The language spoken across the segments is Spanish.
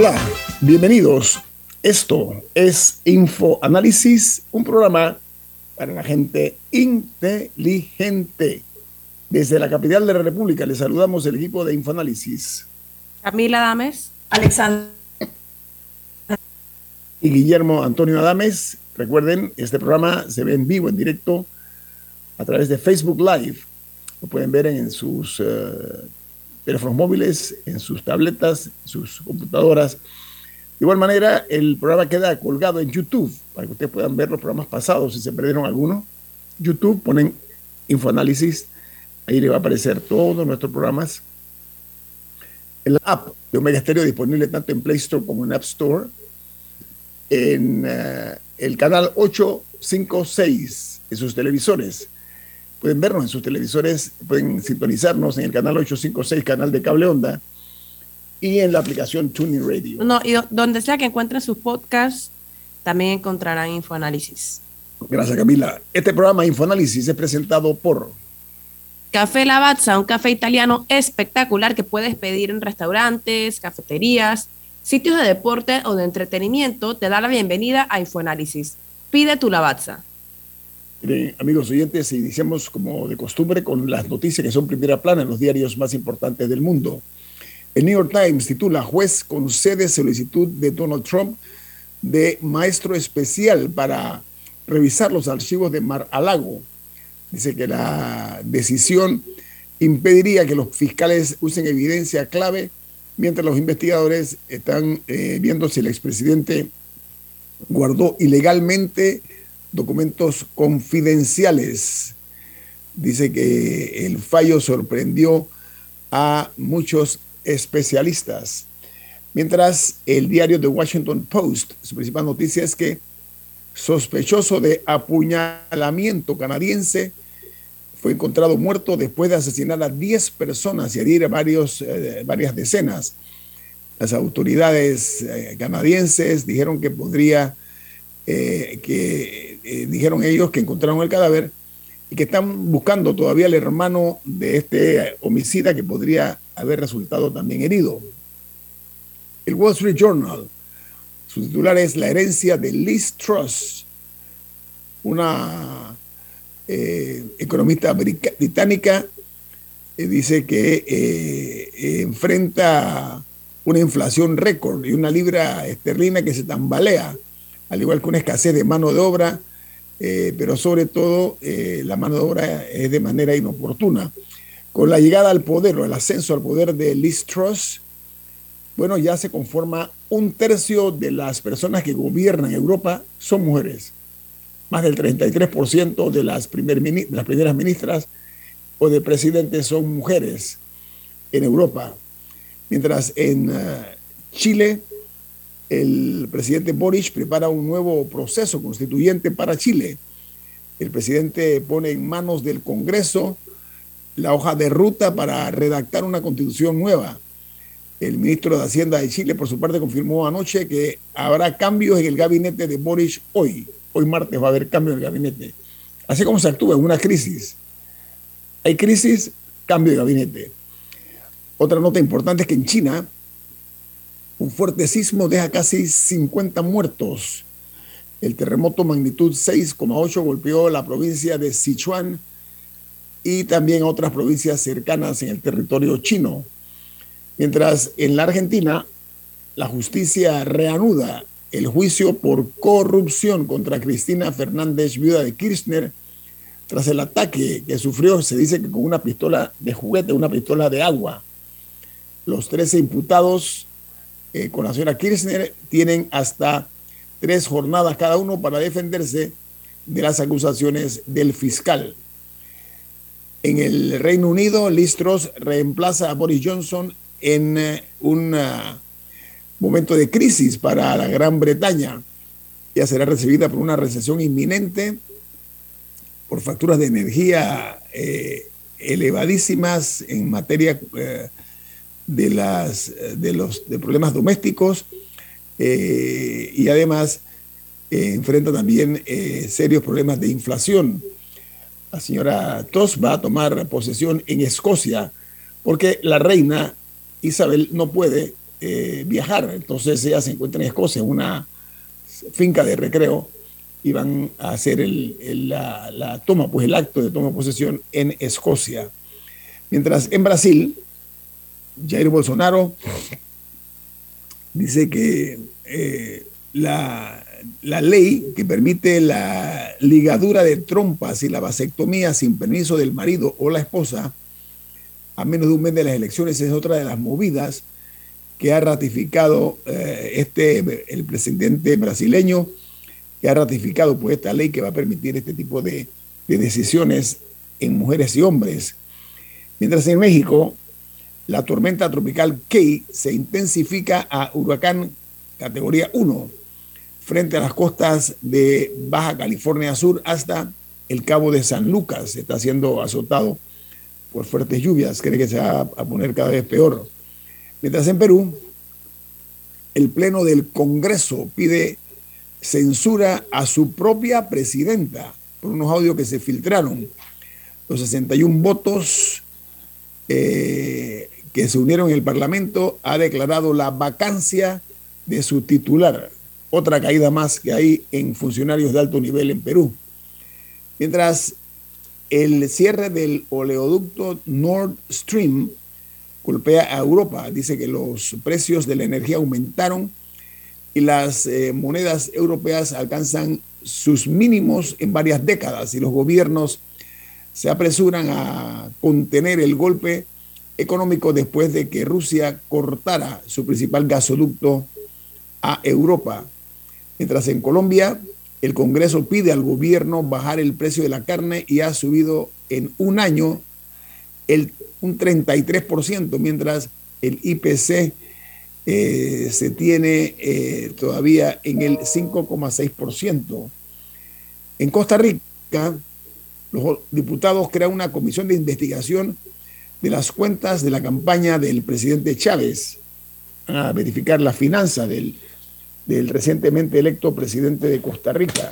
Hola, bienvenidos. Esto es Infoanálisis, un programa para la gente inteligente. Desde la capital de la República les saludamos el equipo de Infoanálisis. Camila Dames, Alexander y Guillermo Antonio Adames. Recuerden, este programa se ve en vivo, en directo, a través de Facebook Live. Lo pueden ver en sus uh, teléfonos móviles, en sus tabletas, en sus computadoras. De igual manera, el programa queda colgado en YouTube para que ustedes puedan ver los programas pasados si se perdieron alguno. YouTube, ponen Infoanálisis, ahí le va a aparecer todos nuestros programas. La app de Omega Stereo disponible tanto en Play Store como en App Store. En uh, el canal 856 en sus televisores pueden vernos en sus televisores, pueden sintonizarnos en el canal 856, canal de cable onda, y en la aplicación Tuning Radio. No, y donde sea que encuentren sus podcasts, también encontrarán Infoanálisis. Gracias, Camila. Este programa Infoanálisis es presentado por Café Lavazza, un café italiano espectacular que puedes pedir en restaurantes, cafeterías, sitios de deporte o de entretenimiento. Te da la bienvenida a Infoanálisis. Pide tu Lavazza. Amigos oyentes, iniciamos como de costumbre con las noticias que son primera plana en los diarios más importantes del mundo. El New York Times titula Juez concede solicitud de Donald Trump de maestro especial para revisar los archivos de Mar a Lago. Dice que la decisión impediría que los fiscales usen evidencia clave mientras los investigadores están eh, viendo si el expresidente guardó ilegalmente documentos confidenciales. Dice que el fallo sorprendió a muchos especialistas. Mientras el diario The Washington Post, su principal noticia es que sospechoso de apuñalamiento canadiense fue encontrado muerto después de asesinar a 10 personas y herir a varios, eh, varias decenas. Las autoridades eh, canadienses dijeron que podría eh, que eh, dijeron ellos que encontraron el cadáver y que están buscando todavía al hermano de este homicida que podría haber resultado también herido. El Wall Street Journal, su titular es La herencia de Liz Truss, una eh, economista británica, eh, dice que enfrenta una inflación récord y una libra esterlina que se tambalea al igual que una escasez de mano de obra, eh, pero sobre todo eh, la mano de obra es de manera inoportuna. Con la llegada al poder o el ascenso al poder de Liz Truss, bueno, ya se conforma un tercio de las personas que gobiernan Europa son mujeres. Más del 33% de las, de las primeras ministras o de presidentes son mujeres en Europa. Mientras en uh, Chile el presidente Boric prepara un nuevo proceso constituyente para Chile. El presidente pone en manos del Congreso la hoja de ruta para redactar una constitución nueva. El ministro de Hacienda de Chile, por su parte, confirmó anoche que habrá cambios en el gabinete de Boric hoy. Hoy martes va a haber cambios en el gabinete. Así como se actúa en una crisis. Hay crisis, cambio de gabinete. Otra nota importante es que en China un fuerte sismo deja casi 50 muertos. El terremoto magnitud 6,8 golpeó la provincia de Sichuan y también otras provincias cercanas en el territorio chino. Mientras en la Argentina, la justicia reanuda el juicio por corrupción contra Cristina Fernández, viuda de Kirchner, tras el ataque que sufrió, se dice que con una pistola de juguete, una pistola de agua. Los 13 imputados eh, con la señora Kirchner tienen hasta tres jornadas cada uno para defenderse de las acusaciones del fiscal. En el Reino Unido, Listros reemplaza a Boris Johnson en eh, un ah, momento de crisis para la Gran Bretaña. Ya será recibida por una recesión inminente, por facturas de energía eh, elevadísimas en materia eh, de, las, de los de problemas domésticos y además enfrenta también serios problemas de inflación la señora Tos va a tomar posesión en Escocia porque la reina Isabel no puede eh, viajar. Entonces ella se encuentra en Escocia, una finca de recreo, y van a hacer la, toma, pues el acto de toma de posesión en Escocia. Mientras en Brasil, Jair Bolsonaro dice que eh, la, la ley que permite la ligadura de trompas y la vasectomía sin permiso del marido o la esposa a menos de un mes de las elecciones es otra de las movidas que ha ratificado eh, este el presidente brasileño que ha ratificado pues esta ley que va a permitir este tipo de, de decisiones en mujeres y hombres. Mientras en México la tormenta tropical Key se intensifica a huracán categoría 1 frente a las costas de Baja California Sur hasta el Cabo de San Lucas. Está siendo azotado por fuertes lluvias. Cree que se va a poner cada vez peor. Mientras en Perú, el Pleno del Congreso pide censura a su propia presidenta por unos audios que se filtraron. Los 61 votos eh, que se unieron en el Parlamento ha declarado la vacancia de su titular otra caída más que hay en funcionarios de alto nivel en Perú. Mientras el cierre del oleoducto Nord Stream golpea a Europa, dice que los precios de la energía aumentaron y las eh, monedas europeas alcanzan sus mínimos en varias décadas y los gobiernos se apresuran a contener el golpe económico después de que Rusia cortara su principal gasoducto a Europa. Mientras en Colombia el Congreso pide al gobierno bajar el precio de la carne y ha subido en un año el, un 33%, mientras el IPC eh, se tiene eh, todavía en el 5,6%. En Costa Rica, los diputados crean una comisión de investigación de las cuentas de la campaña del presidente Chávez a verificar la finanza del del recientemente electo presidente de Costa Rica,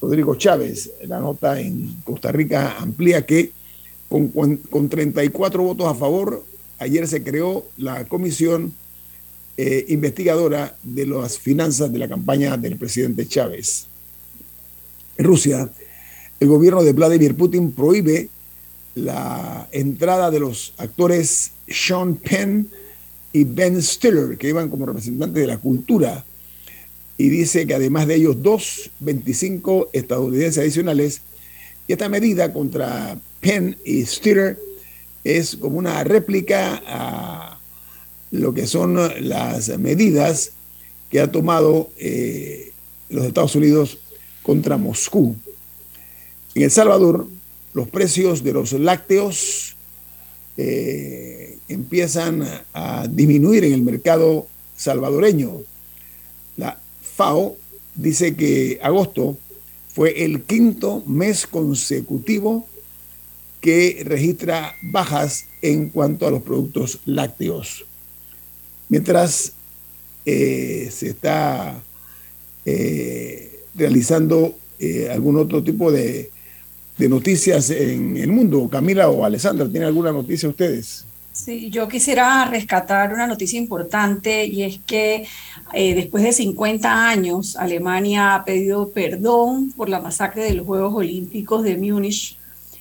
Rodrigo Chávez. La nota en Costa Rica amplía que con, con 34 votos a favor, ayer se creó la comisión eh, investigadora de las finanzas de la campaña del presidente Chávez. En Rusia, el gobierno de Vladimir Putin prohíbe la entrada de los actores Sean Penn y Ben Stiller, que iban como representantes de la cultura. Y dice que además de ellos, dos 25 estadounidenses adicionales. Y esta medida contra Penn y Stiller es como una réplica a lo que son las medidas que ha tomado eh, los Estados Unidos contra Moscú. En El Salvador, los precios de los lácteos eh, empiezan a disminuir en el mercado salvadoreño. La FAO dice que agosto fue el quinto mes consecutivo que registra bajas en cuanto a los productos lácteos. Mientras eh, se está eh, realizando algún otro tipo de de noticias en el mundo. Camila o Alessandra, ¿tienen alguna noticia ustedes? Sí, yo quisiera rescatar una noticia importante y es que eh, después de 50 años Alemania ha pedido perdón por la masacre de los Juegos Olímpicos de Múnich.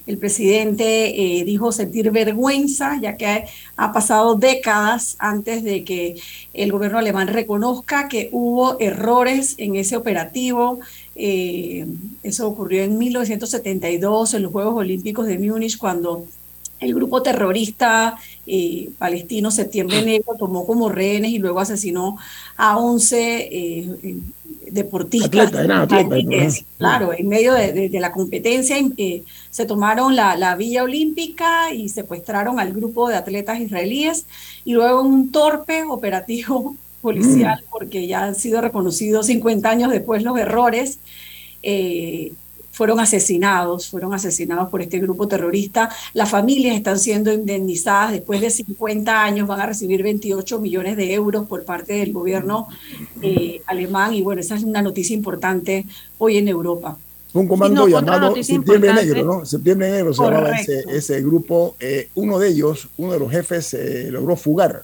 El presidente eh, dijo sentir vergüenza ya que ha pasado décadas antes de que el gobierno alemán reconozca que hubo errores en ese operativo. Eh, eso ocurrió en 1972 en los Juegos Olímpicos de Múnich cuando el grupo terrorista eh, palestino Septiembre Negro tomó como rehenes y luego asesinó a 11 eh, deportistas. claro, en medio de, la competencia eh, se tomaron la, la, Villa Olímpica y secuestraron al grupo de atletas israelíes y luego un torpe operativo policial, mm. porque ya han sido reconocidos 50 años después los errores fueron asesinados, fueron asesinados por este grupo terrorista. Las familias están siendo indemnizadas después de 50 años, van a recibir 28 millones de euros por parte del gobierno eh, alemán y bueno, esa es una noticia importante hoy en Europa. Un comando llamado Septiembre Negro, ¿no? Septiembre Negro se llamaba ese, grupo. Eh, uno de ellos, uno de los jefes, se logró fugar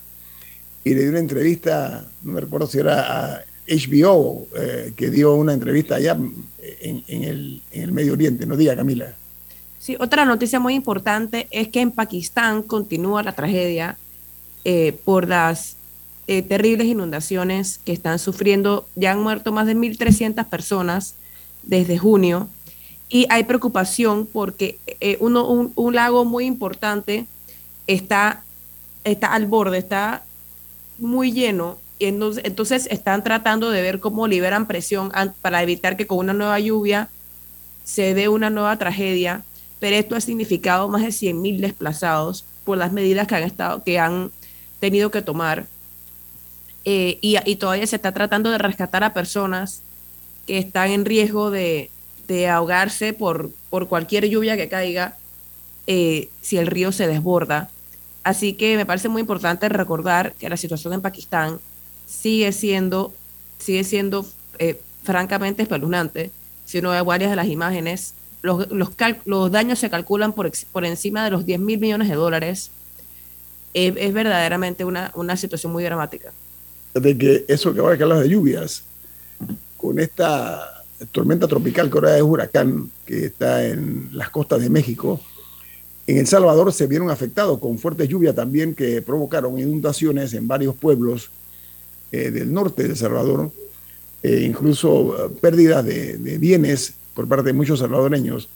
y le dio una entrevista, no me recuerdo si era a HBO, eh, que dio una entrevista allá en, el, Medio Oriente. No diga, Camila. Sí, otra noticia muy importante es que en Pakistán continúa la tragedia eh, por las eh, terribles inundaciones que están sufriendo. Ya han muerto más de 1.300 personas desde junio y hay preocupación porque uno, un, lago muy importante está, está al borde, está muy lleno y entonces, están tratando de ver cómo liberan presión para evitar que con una nueva lluvia se dé una nueva tragedia, pero esto ha significado más de 100.000 desplazados por las medidas que han, estado, que han tenido que tomar. Eh, y, todavía se está tratando de rescatar a personas que están en riesgo de, ahogarse por, por cualquier lluvia que caiga eh, si el río se desborda. Así que me parece muy importante recordar que la situación en Pakistán sigue siendo, sigue siendo eh, francamente espeluznante. Si uno ve varias de las imágenes, los, los, daños se calculan por, por encima de los 10 mil millones de dólares. Es, verdaderamente una, una situación muy dramática. De que eso que ahora que hablas de lluvias, con esta tormenta tropical que ahora es huracán, que está en las costas de México, en El Salvador se vieron afectados con fuertes lluvias también que provocaron inundaciones en varios pueblos eh, del norte de El Salvador, eh, incluso eh, pérdidas de, bienes por parte de muchos salvadoreños.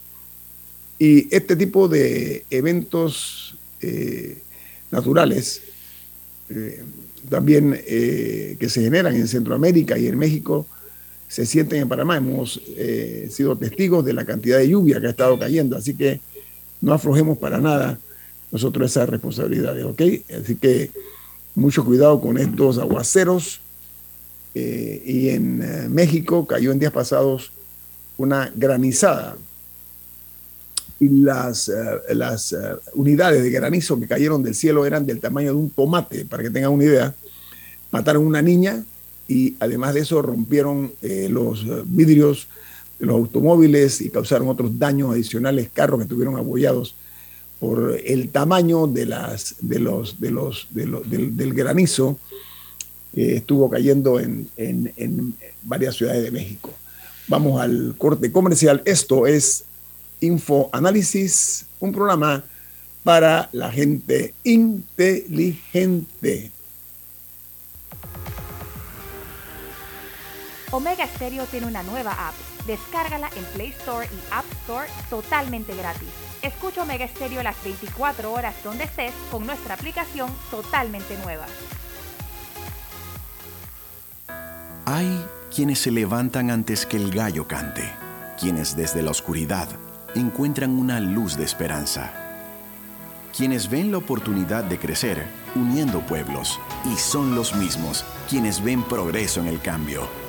Y este tipo de eventos naturales, también que se generan en Centroamérica y en México, se sienten en Panamá. Hemos sido testigos de la cantidad de lluvia que ha estado cayendo, así que no aflojemos para nada nosotros esas responsabilidades, ¿ok? Así que mucho cuidado con estos aguaceros. Eh, y en eh, México cayó en días pasados una granizada. Y las, eh, las unidades de granizo que cayeron del cielo eran del tamaño de un tomate, para que tengan una idea. Mataron una niña y además de eso rompieron los vidrios de los automóviles y causaron otros daños adicionales, carros que estuvieron abollados por el tamaño de las, de los, de los, del, granizo que estuvo cayendo en, en, varias ciudades de México. Vamos al corte comercial. Esto es Info Análisis, un programa para la gente inteligente. Omega Stereo tiene una nueva app. Descárgala en Play Store y App Store totalmente gratis. Escucha Omega Stereo las 24 horas donde estés con nuestra aplicación totalmente nueva. Hay quienes se levantan antes que el gallo cante, quienes desde la oscuridad encuentran una luz de esperanza, quienes ven la oportunidad de crecer uniendo pueblos y son los mismos quienes ven progreso en el cambio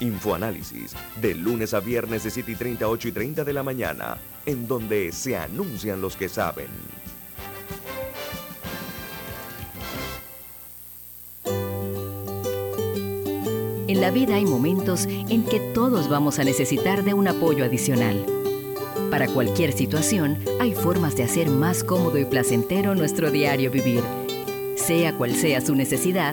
Infoanálisis, de lunes a viernes de 7 y 30, 8 y 30 de la mañana, en donde se anuncian los que saben. En la vida hay momentos en que todos vamos a necesitar de un apoyo adicional. Para cualquier situación, hay formas de hacer más cómodo y placentero nuestro diario vivir. Sea cual sea su necesidad,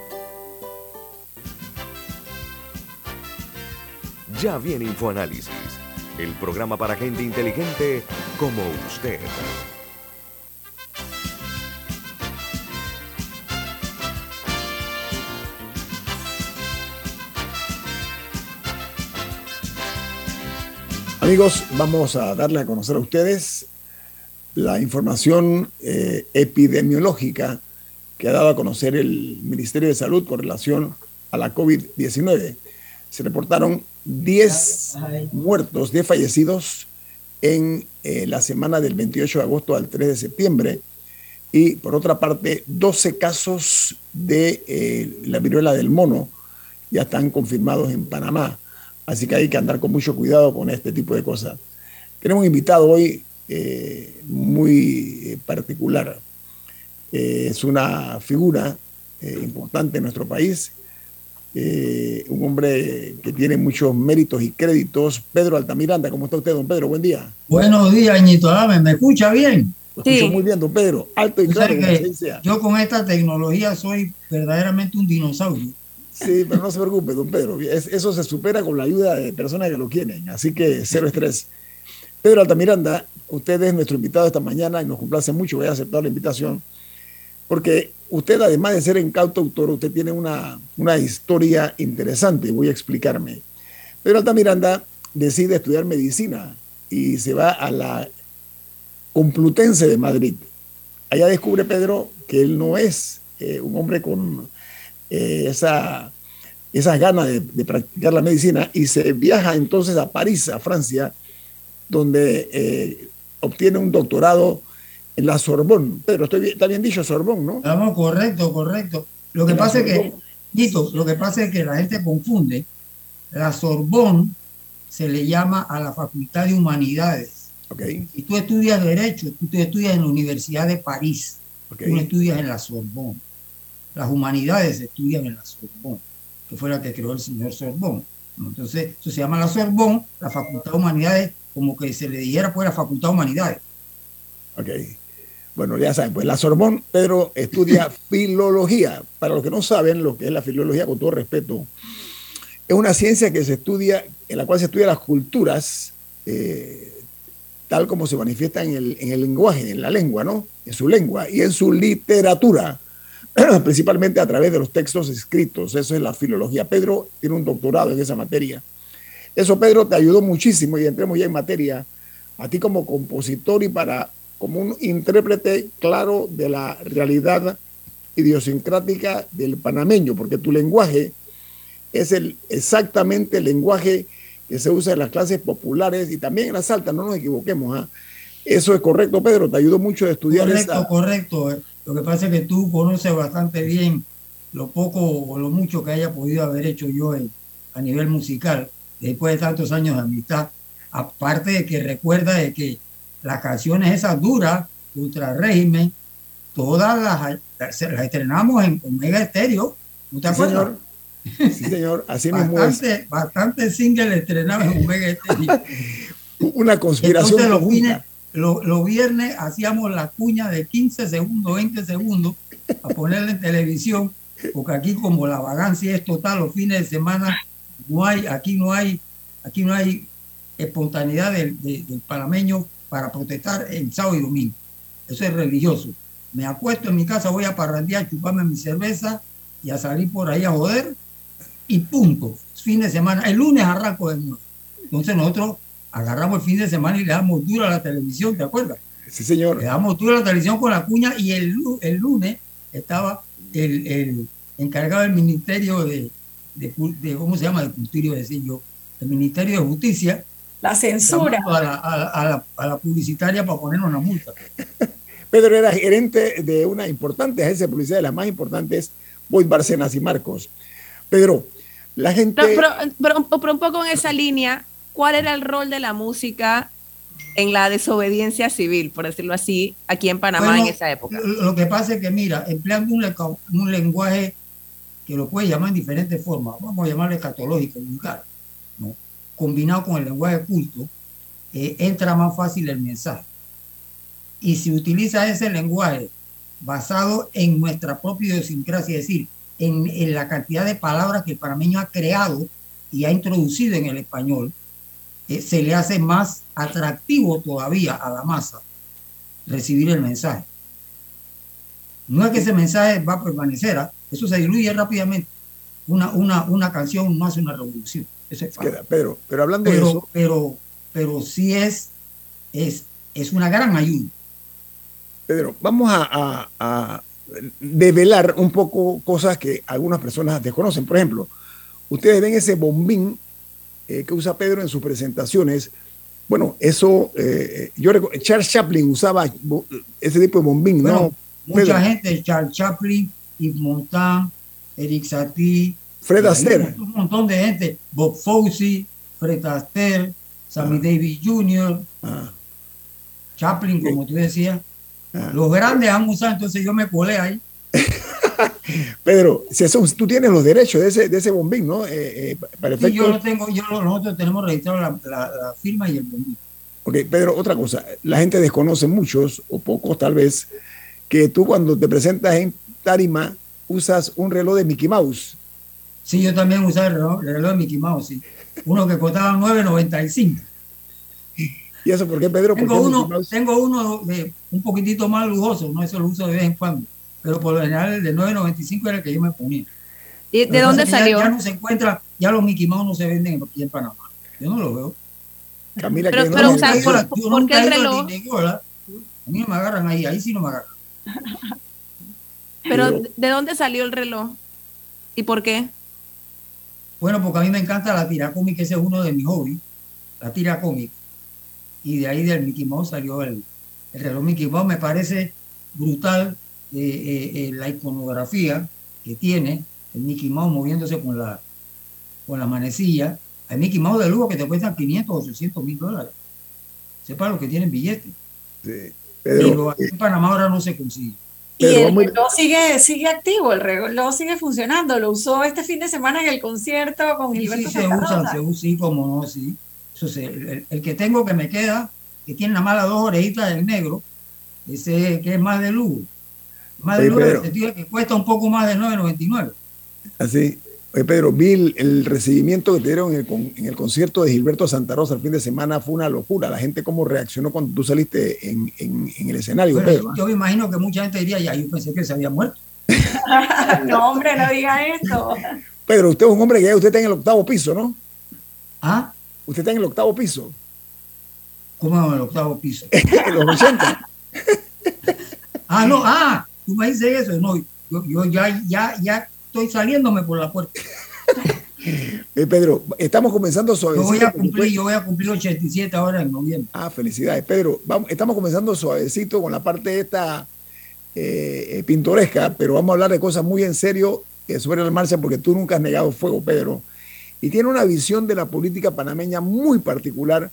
Ya viene InfoAnálisis, el programa para gente inteligente como usted. Amigos, vamos a darle a conocer a ustedes la información eh, epidemiológica que ha dado a conocer el Ministerio de Salud con relación a la COVID-19. Se reportaron 10 muertos, 10 fallecidos en eh, la semana del 28 de agosto al 3 de septiembre y por otra parte 12 casos de eh, la viruela del mono ya están confirmados en Panamá. Así que hay que andar con mucho cuidado con este tipo de cosas. Tenemos un invitado hoy eh, muy particular. es una figura importante en nuestro país eh, un hombre que tiene muchos méritos y créditos, Pedro Altamiranda. ¿Cómo está usted, don Pedro? Buen día. Buenos días, Añito Adame. ¿Me escucha bien? Lo escucho muy bien, don Pedro. Alto y claro. yo con esta tecnología soy verdaderamente un dinosaurio. Sí, pero no se preocupe, don Pedro. eso se supera con la ayuda de personas que lo quieren. Así que cero estrés. Pedro Altamiranda, usted es nuestro invitado esta mañana y nos complace mucho. Voy a aceptar la invitación porque usted, además de ser incauto autor, usted tiene una, una historia interesante, voy a explicarme. Pedro Altamiranda decide estudiar medicina y se va a la Complutense de Madrid. Allá descubre Pedro que él no es eh, un hombre con eh, esa, esas ganas de, de, practicar la medicina y se viaja entonces a París, a Francia, donde eh, obtiene un doctorado en la Sorbón. Pero estoy está bien dicho Sorbón, ¿no? Estamos correcto, correcto. Lo que pasa es que, Nito, lo que pasa es que la gente confunde. La Sorbón se le llama a la Facultad de Humanidades. Okay. Y tú estudias Derecho, tú estudias en la Universidad de París. Tú no estudias en la Sorbón. Las humanidades se estudian en la Sorbón, que fue la que creó el señor Sorbón. Entonces, eso se llama la Sorbón, la Facultad de Humanidades, como que se le dijera pues la Facultad de Humanidades. Ok. Bueno, ya saben, pues la Sorbón, Pedro estudia filología. Para los que no saben lo que es la filología, con todo respeto, es una ciencia que se estudia, en la cual se estudia las culturas eh, tal como se manifiestan en el, en el lenguaje, en la lengua, ¿no? En su lengua y en su literatura, principalmente a través de los textos escritos. Eso es la filología. Pedro tiene un doctorado en esa materia. Eso, Pedro, te ayudó muchísimo y entremos ya en materia a ti como compositor y para como un intérprete claro de la realidad idiosincrática del panameño, porque tu lenguaje es el, exactamente el lenguaje que se usa en las clases populares y también en las altas, no nos equivoquemos. ¿ah? Eso es correcto, Pedro, te ayudó mucho a estudiar. Correcto, correcto. Lo que pasa es que tú conoces bastante bien lo poco o lo mucho que haya podido haber hecho yo a nivel musical, después de tantos años de amistad. Aparte de que recuerda de que las canciones esas duras, ultra régimen, todas las, las, estrenamos en Omega Estéreo. ¿No te acuerdas? Sí, señor, así mismo bastante, es. Bastante single estrenados en Omega Estéreo. Una conspiración. Entonces, los, fines, los, los, viernes hacíamos la cuña de 15 segundos, 20 segundos, a ponerla en televisión, porque aquí como la vagancia es total, los fines de semana no hay, aquí no hay, aquí no hay espontaneidad del, del panameño para protestar el sábado y domingo. Eso es religioso. Me acuesto en mi casa, voy a parrandear, chuparme mi cerveza y a salir por ahí a joder y punto. Fin de semana. El lunes arranco de nuevo. Entonces nosotros agarramos el fin de semana y le damos duro a la televisión, ¿te acuerdas? Sí, señor. Le damos duro a la televisión con la cuña y el, el lunes estaba el, el, encargado del Ministerio de, de, de, ¿cómo se llama? De Cultura, decir yo, el Ministerio de Justicia, La censura. A la, a, la, a la, publicitaria para poner una multa. Pedro era gerente de una importante agencia de publicidad, de las más importantes, Boyd Barcenas y Marcos. Pedro, la gente... Pero, pero, pero, un poco en esa línea, ¿cuál era el rol de la música en la desobediencia civil, por decirlo así, aquí en Panamá en esa época? Lo que pasa es que, mira, empleando un, un lenguaje que lo puede llamar en diferentes formas, vamos a llamarlo escatológico, vulgar, ¿no? Combinado con el lenguaje culto, eh, entra más fácil el mensaje. Y si utiliza ese lenguaje basado en nuestra propia idiosincrasia, es decir, en, en, la cantidad de palabras que el panameño ha creado y ha introducido en el español, eh, se le hace más atractivo todavía a la masa recibir el mensaje. No es que ese mensaje va a permanecer, ¿ah? eso se diluye rápidamente. Una, una, una canción no hace una revolución. Eso es Pedro, pero hablando pero, de eso. Pero, pero sí es, es, es una gran ayuda. Pedro, vamos a, a, develar un poco cosas que algunas personas desconocen. Por ejemplo, ustedes ven ese bombín eh, que usa Pedro en sus presentaciones. Bueno, eso, eh, yo recuerdo, Charles Chaplin usaba ese tipo de bombín, ¿no? Mucha gente, Charles Chaplin, Yves Montand, Eric Satie, Fred Astaire. Un montón de gente, Bob Fosse, Fred Astaire, Sammy ah. Davis Jr., ah. Chaplin, como tú decías. Ah. Los grandes han usado, entonces yo me colé ahí. Pedro, si eso, tú tienes los derechos de ese, de ese bombín, ¿no? Eh, eh, para sí, yo lo tengo, yo, nosotros tenemos registrado la, la, firma y el bombín. Ok, Pedro, otra cosa, la gente desconoce muchos, o pocos tal vez, que tú cuando te presentas en Tarima usas un reloj de Mickey Mouse. Sí, yo también usaba el reloj, el reloj de Mickey Mouse, sí. Uno que costaba 9.95. ¿Y eso por qué, Pedro? Tengo uno, tengo uno de un poquitito más lujoso, no eso lo uso de vez en cuando, pero por lo general el de 9.95 era el que yo me ponía. ¿Y de dónde salió? Ya, no se encuentra, ya los Mickey Mouse no se venden aquí en Panamá. Yo no lo veo. Camila, pero, que pero, no o sea, ¿por, ¿por qué el reloj? A mí no me agarran ahí, ahí sí no me agarran. Pero, ¿de dónde salió el reloj? ¿Y por qué? Bueno, porque a mí me encanta la tira cómica, ese es uno de mis hobbies, la tira cómica. Y de ahí del Mickey Mouse salió el, el reloj Mickey Mouse. Me parece brutal eh, eh, eh, la iconografía que tiene el Mickey Mouse moviéndose con la, con la manecilla. Hay Mickey Mouse de lujo que te cuestan 500 o 800 mil dólares. Sepa lo que tienen billetes. Sí, pero aquí en Panamá ahora no se consigue. Y el reloj sigue, sigue activo, el reloj sigue funcionando. Lo usó este fin de semana en el concierto con Gilberto sí, se usa, se usa, sí, como no, sí. Eso el, el, que tengo que me queda, que tiene nada más las dos orejitas del negro, ese que es más de lujo. Más de lujo, el sentido que cuesta un poco más de 9.99. Así. Oye, Pedro, vi el, recibimiento que te dieron en el, en el, concierto de Gilberto Santa Rosa el fin de semana, fue una locura. La gente cómo reaccionó cuando tú saliste en, en, en el escenario, Pedro. Yo me imagino que mucha gente diría, ya, yo pensé que se había muerto. no, hombre, no diga eso. Pedro, usted es un hombre que ya usted está en el octavo piso, ¿no? ¿Ah? Usted está en el octavo piso. ¿Cómo en el octavo piso? en los 80. ah, no, ah, tú me dices eso. No, yo, yo ya, ya, ya estoy saliéndome por la puerta. Eh, Pedro, estamos comenzando suavecito. Yo voy a cumplir, yo voy a cumplir 87 ahora en noviembre. Ah, felicidades. Pedro, vamos, estamos comenzando suavecito con la parte esta eh, eh, pintoresca, pero vamos a hablar de cosas muy en serio que sobre la marcha porque tú nunca has negado fuego, Pedro. Y tiene una visión de la política panameña muy particular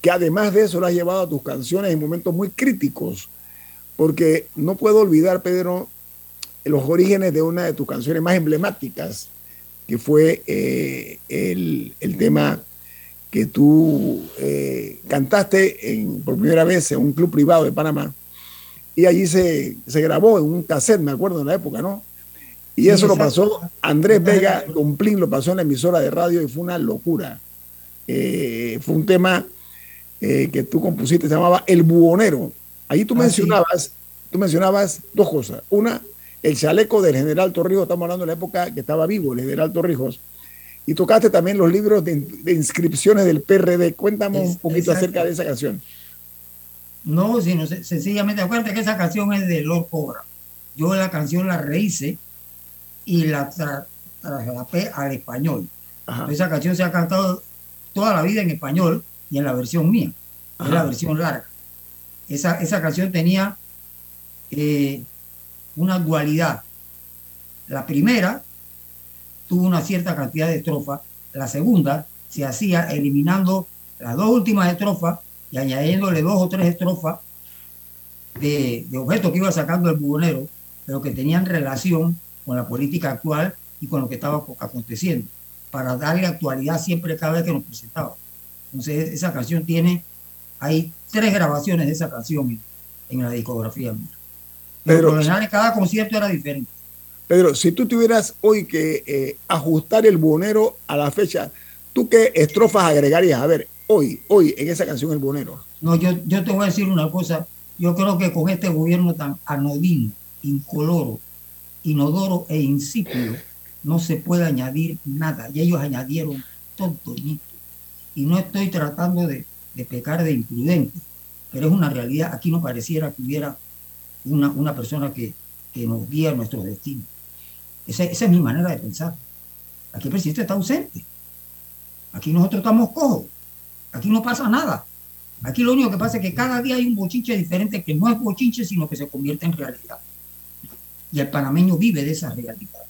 que además de eso lo has llevado a tus canciones en momentos muy críticos. Porque no puedo olvidar, Pedro, los orígenes de una de tus canciones más emblemáticas, que fue eh, el, el, tema que tú eh, cantaste en, por primera vez en un club privado de Panamá. Y allí se, se grabó en un cassette, me acuerdo en la época, ¿no? Y eso lo pasó Andrés Vega, Don Plin lo pasó en la emisora de radio y fue una locura. Eh, fue un tema que tú compusiste, se llamaba El Buhonero. Ahí tú ah, mencionabas, tú mencionabas dos cosas. Una, el chaleco del general Torrijos, estamos hablando de la época que estaba vivo el general Torrijos, y tocaste también los libros de, inscripciones del PRD. Cuéntame un poquito acerca de esa canción. No, sino sencillamente, acuérdate que esa canción es de Lord Cobra. Yo la canción la rehice y la trasladé al español. Esa canción se ha cantado toda la vida en español, y en la versión mía, es la versión larga. Esa, esa canción tenía eh, una dualidad. La primera tuvo una cierta cantidad de estrofas, la segunda se hacía eliminando las dos últimas estrofas y añadiéndole dos o tres estrofas de, objetos que iba sacando el bubonero, pero que tenían relación con la política actual y con lo que estaba aconteciendo, para darle actualidad siempre cada vez que nos presentaba. Entonces, esa canción tiene, hay tres grabaciones de esa canción en, en la discografía mía. Pero, por lo general, cada concierto era diferente. Pedro, si tú tuvieras hoy que eh, ajustar el buhonero a la fecha, ¿tú qué estrofas agregarías? A ver, hoy, hoy, en esa canción El Buhonero. No, yo, yo te voy a decir una cosa. Yo creo que con este gobierno tan anodino, incoloro, inodoro e insípido, no se puede añadir nada. Y ellos añadieron todo. Y no estoy tratando de, de pecar de imprudente, pero es una realidad. Aquí no pareciera que hubiera una, una persona que, que nos guía nuestro destino. Esa, esa, es mi manera de pensar. Aquí el presidente está ausente. Aquí nosotros estamos cojos. Aquí no pasa nada. Aquí lo único que pasa es que cada día hay un bochinche diferente que no es bochinche, sino que se convierte en realidad. Y el panameño vive de esas realidades.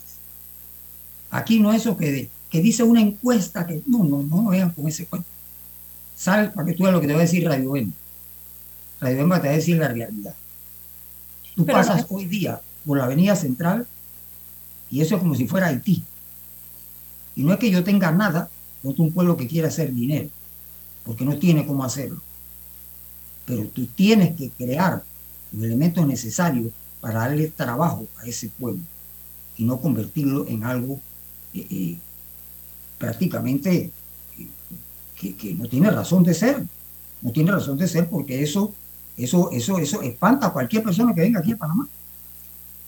Aquí no es eso que, que dice una encuesta que no, no, no vean con ese cuento. Sal para que tú veas lo que te va a decir Radio Bemba. Radio Bemba te va a decir la realidad. Tú Pero pasas no. hoy día por la avenida central y eso es como si fuera Haití. Y no es que yo tenga nada contra un pueblo que quiera hacer dinero, porque no tiene cómo hacerlo. Pero tú tienes que crear los elementos necesarios para darle trabajo a ese pueblo y no convertirlo en algo eh, eh, prácticamente eh, que, que, no tiene razón de ser. No tiene razón de ser porque eso, eso, eso, eso espanta a cualquier persona que venga aquí a Panamá.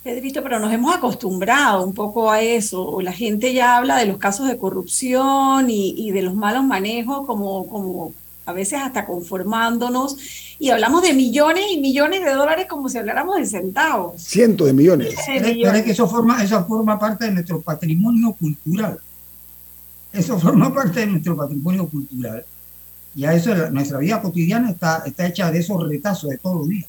Pedrito, pero nos hemos acostumbrado un poco a eso. La gente ya habla de los casos de corrupción y, y de los malos manejos como, como a veces hasta conformándonos y hablamos de millones y millones de dólares como si habláramos de centavos. Cientos de millones. Pero, pero es que eso forma, eso forma parte de nuestro patrimonio cultural. Eso forma parte de nuestro patrimonio cultural. Y a eso nuestra vida cotidiana está, está hecha de esos retazos de todos los días.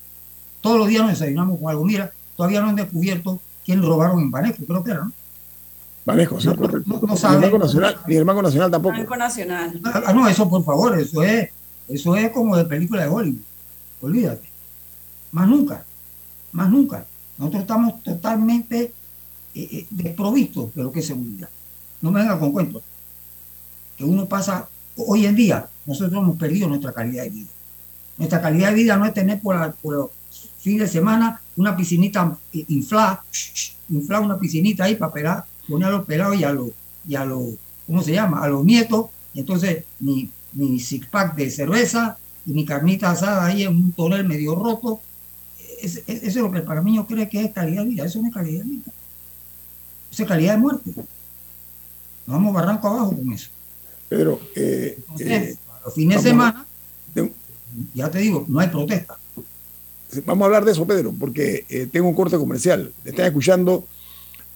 Todos los días nos desayunamos con algo. Mira, todavía no han descubierto quién robaron en Banejo, creo que era, ¿no? Banejo, sí, no, no, no sabe. Ni el Banco Nacional, ni el Banco Nacional tampoco. Banco Nacional. Ah, no, eso por favor, eso es, eso es como de película de Hollywood. Olvídate. Más nunca, más nunca. Nosotros estamos totalmente eh, eh, desprovistos de lo que es seguridad. No me venga con cuentos. Que uno pasa, hoy en día, nosotros hemos perdido nuestra calidad de vida. Nuestra calidad de vida no es tener por, la, por fines de semana una piscinita inflada, inflar una piscinita ahí para pegar, poner a los pelados y a los, y a los, ¿cómo se llama? A los nietos. Y entonces mi, mi six pack de cerveza y mi carnita asada ahí en un tonel medio roto. Eso es, es, lo que el panameño cree que es calidad de vida. Eso no es calidad de vida. Eso es calidad de muerte. Nos vamos barranco abajo con eso. Pero, eh, entonces, eh, los fines de semana, ya te digo, no hay protesta. Vamos a hablar de eso, Pedro, porque eh, tengo un corte comercial. Están escuchando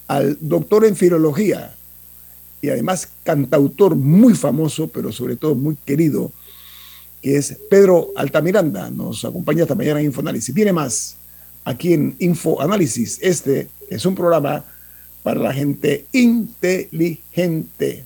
al doctor en filología y además cantautor muy famoso, pero sobre todo muy querido, que es Pedro Altamiranda. Nos acompaña esta mañana en Infoanálisis. Viene más aquí en Infoanálisis. Este es un programa para la gente inteligente.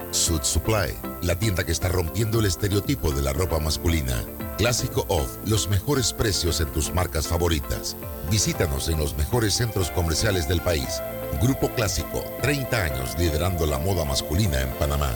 Suit Supply, la tienda que está rompiendo el estereotipo de la ropa masculina. Clásico Off, los mejores precios en tus marcas favoritas. Visítanos en los mejores centros comerciales del país. Grupo Clásico, 30 años liderando la moda masculina en Panamá.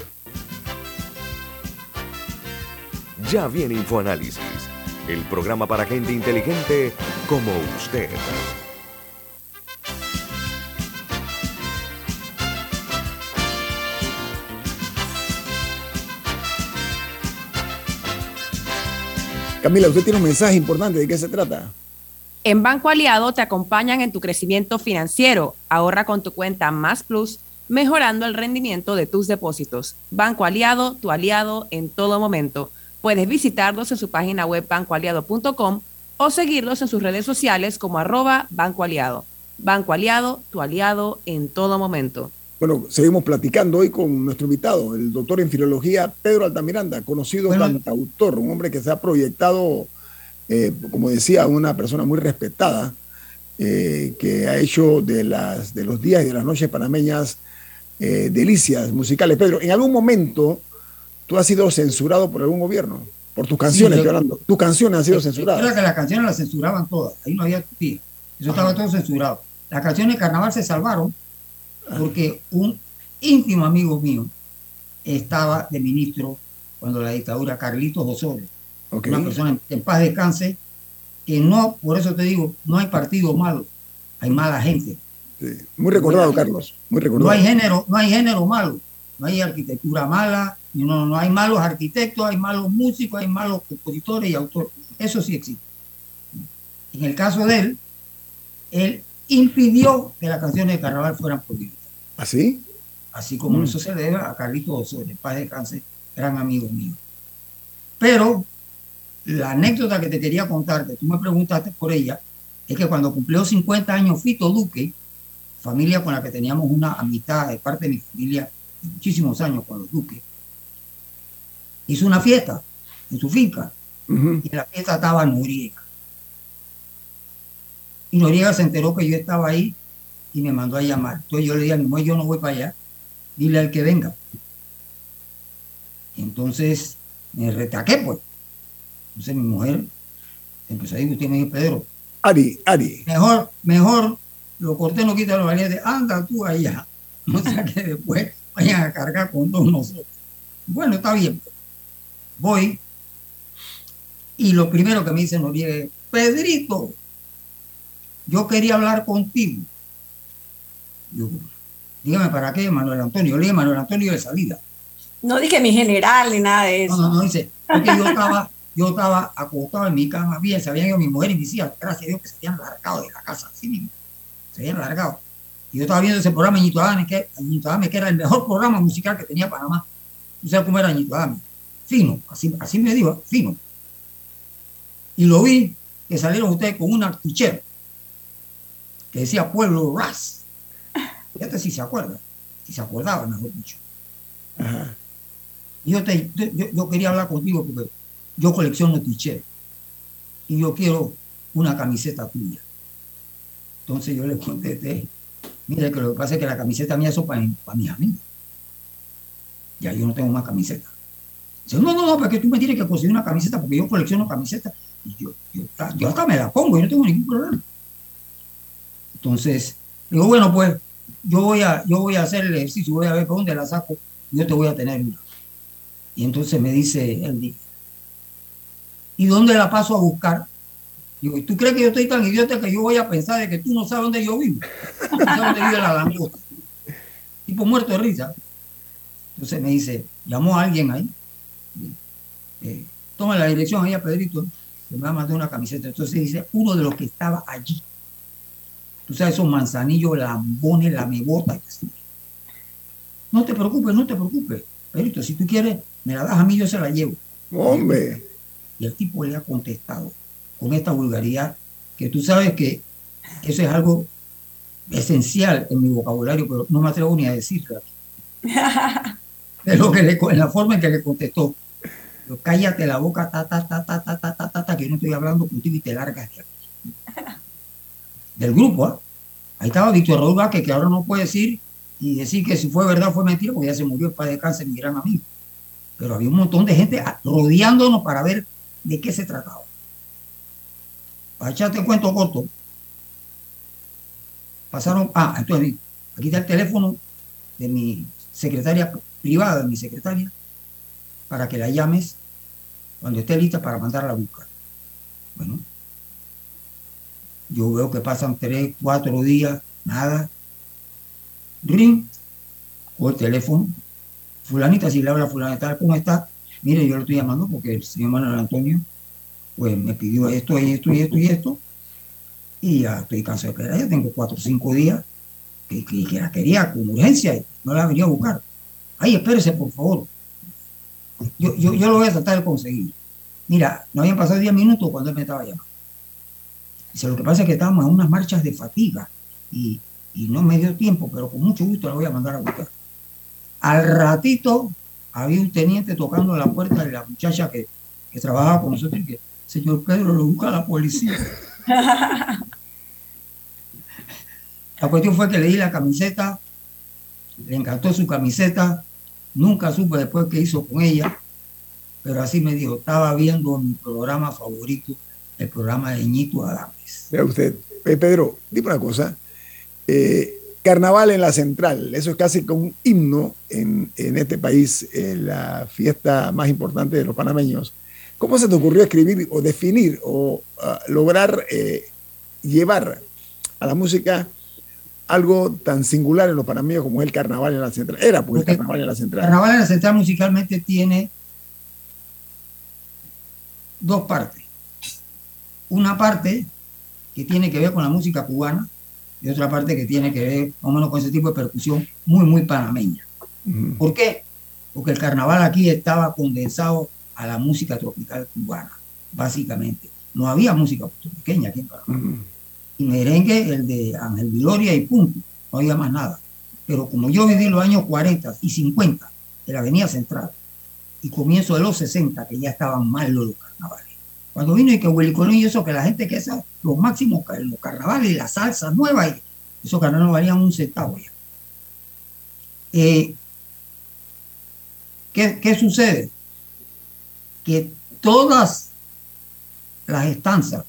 Ya viene InfoAnálisis, el programa para gente inteligente como usted. Camila, usted tiene un mensaje importante. ¿De qué se trata? En Banco Aliado te acompañan en tu crecimiento financiero. Ahorra con tu cuenta Más Plus, mejorando el rendimiento de tus depósitos. Banco Aliado, tu aliado en todo momento. Puedes visitarlos en su página web bancoaliado.com o seguirlos en sus redes sociales como arroba Banco Aliado. Banco Aliado, tu aliado en todo momento. Bueno, seguimos platicando hoy con nuestro invitado, el doctor en filología Pedro Altamiranda, conocido Bueno. cantautor, un hombre que se ha proyectado, eh, como decía, una persona muy respetada, eh, que ha hecho de, las, de los días y de las noches panameñas eh, delicias musicales. Pedro, en algún momento tú has sido censurado por algún gobierno, por tus canciones, yo- estoy hablando. Tus canciones han sido Era censuradas. que las canciones las censuraban todas, ahí no había tía. Eso estaba todo censurado. Las canciones de carnaval se salvaron porque un íntimo amigo mío estaba de ministro cuando la dictadura, Carlitos Osorio, Ok. una persona en, en paz descanse, que no, por eso te digo, no hay partido malo, hay mala gente. Muy recordado, Carlos, muy recordado. No hay género, no hay género malo, no hay arquitectura mala, no, no hay malos arquitectos, hay malos músicos, hay malos compositores y autores. Eso sí existe. En el caso de él, él impidió que las canciones de carnaval fueran prohibidas. ¿Así? Así como Mm. eso se debe a Carlitos Osorio, paz descanse, gran amigo mío. Pero la anécdota que te quería contar, que tú me preguntaste por ella, es que cuando cumplió 50 años Fito Duque, familia con la que teníamos una amistad de parte de mi familia de muchísimos años con los Duques, hizo una fiesta en su finca y en la fiesta estaba Noriega. Y Noriega se enteró que yo estaba ahí y me mandó a llamar. Entonces yo le dije a mi mujer, yo no voy para allá, dile al que venga. Entonces me retaqué, pues. Entonces mi mujer empezó a discutir, me dijo, Pedro, Ari, Ari. mejor, mejor, lo corté, no quita los valientes, anda tú allá. No sea que después vayan a cargar con todos nosotros. Bueno, está bien. Voy. Y lo primero que me dice Noriega es, Pedrito, yo quería hablar contigo. Yo, dígame para qué, Manuel Antonio. Yo le dije Manuel Antonio de salida. No dije mi general ni nada de eso. No, no, no, dice, porque yo estaba, yo estaba acostado en mi cama bien, sabían que mi mujer y mis hijas, gracias a Dios, que se habían largado de la casa, así mismo, se habían largado. Y yo estaba viendo ese programa Ñito Adame, que, Ñito Adame, que era el mejor programa musical que tenía Panamá. ¿Tú sabes cómo era Ñito Adame? Fino, así, así me dijo, fino. Y lo vi que salieron ustedes con una tichera que decía Pueblo Ras. Fíjate si se acuerda, si se acordaba, mejor dicho. Yo, te, yo, yo quería hablar contigo porque yo colecciono t-shirts y yo quiero una camiseta tuya. Entonces yo le contesté, mira que lo que pasa es que la camiseta mía es para, para mis amigos. Ya yo no tengo más camiseta. No, no, no, porque tú me tienes que conseguir una camiseta porque yo colecciono camisetas y yo, yo, yo hasta me la pongo, yo no tengo ningún problema. Entonces, digo, bueno, pues yo voy a, yo voy a hacer el ejercicio, voy a ver por dónde la saco, yo te voy a tener. Y entonces me dice él, ¿y dónde la paso a buscar? Digo, ¿y tú crees que yo estoy tan idiota que yo voy a pensar de que tú no sabes dónde yo vivo? Dónde vive la tipo muerto de risa. Entonces me dice, llamó a alguien ahí, eh, toma la dirección ahí a Pedrito, que me va a mandar una camiseta. Entonces dice, uno de los que estaba allí. Tú sabes, esos manzanillos, lambones, lamebotas. No te preocupes, no te preocupes. Pedrito, si tú quieres, me la das a mí, yo se la llevo. Hombre. Y el tipo le ha contestado con esta vulgaridad, que tú sabes que eso es algo esencial en mi vocabulario, pero no me atrevo ni a decirlo. Lo que le, en la forma en que le contestó. Cállate la boca, ta, ta, ta, ta, ta, ta, ta, ta, que no estoy hablando contigo y te largas. Del grupo, ¿ah? Ahí estaba Víctor Raúl Vázquez, que ahora no puede decir y decir que si fue verdad fue mentira, porque ya se murió el padre de cáncer, mi gran amigo. Pero había un montón de gente rodeándonos para ver de qué se trataba. Para echarte cuento corto, pasaron, ah, entonces aquí está el teléfono de mi secretaria privada, de mi secretaria, para que la llames cuando esté lista para mandarla a buscar. Bueno, yo veo que pasan tres, cuatro días, nada. Ring, o el teléfono. Fulanita, si le habla fulanita, ¿cómo está? Mire, yo lo estoy llamando porque el señor Manuel Antonio pues me pidió esto y esto y esto y esto. Y ya estoy cansado de esperar. Ya tengo cuatro o cinco días que, que, la quería con urgencia no la venía a buscar. Ay, espérese, por favor. Yo, yo, yo lo voy a tratar de conseguir. Mira, no habían pasado diez minutos cuando él me estaba llamando. Dice, lo que pasa es que estábamos en unas marchas de fatiga y, y no me dio tiempo, pero con mucho gusto la voy a mandar a buscar. Al ratito había un teniente tocando la puerta de la muchacha que, que trabajaba con nosotros y que, señor Pedro, lo busca la policía. la cuestión fue que le di la camiseta, le encantó su camiseta, nunca supe después qué hizo con ella, pero así me dijo, estaba viendo mi programa favorito, el programa de Ñito Adames. Vea usted, eh, Pedro, dime una cosa, eh, Carnaval en la Central, eso es casi como un himno en, en este país, la fiesta más importante de los panameños. ¿Cómo se te ocurrió escribir o definir o uh, lograr eh, llevar a la música algo tan singular en los panameños como es el Carnaval en la Central? Era pues el Carnaval en la Central. Carnaval en la Central musicalmente tiene dos partes. Una parte que tiene que ver con la música cubana, y otra parte que tiene que ver más o menos con ese tipo de percusión muy, muy panameña. ¿Por qué? Porque el carnaval aquí estaba condensado a la música tropical cubana, básicamente. No había música puertorriqueña aquí en Panamá. Y merengue, el de Ángel Viloria y punto. No había más nada. Pero como yo viví los años 40 y 50 de la Avenida Central y comienzo de los 60, que ya estaban mal los carnavales. Cuando vino y que Willy Colón y eso, que la gente que es los máximos los carnavales, la salsa nueva, y esos carnavales valían un centavo ya. Eh, ¿qué, ¿Qué sucede? Que todas las estancias,